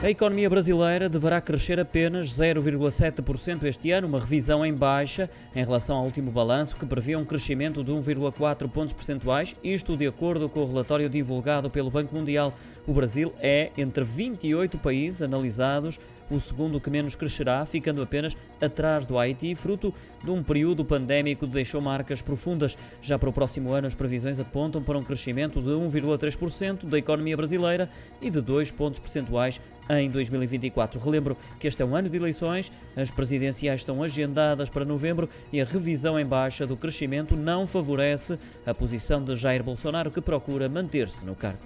A economia brasileira deverá crescer apenas 0,7% este ano, uma revisão em baixa em relação ao último balanço, que prevê um crescimento de 1,4 pontos percentuais, isto de acordo com o relatório divulgado pelo Banco Mundial. O Brasil é, entre 28 países analisados, o segundo que menos crescerá, ficando apenas atrás do Haiti, fruto de um período pandémico que deixou marcas profundas. Já para o próximo ano, as previsões apontam para um crescimento de 1,3% da economia brasileira e de 2 pontos percentuais em 2024. Relembro que este é um ano de eleições, as presidenciais estão agendadas para novembro e a revisão em baixa do crescimento não favorece a posição de Jair Bolsonaro, que procura manter-se no cargo.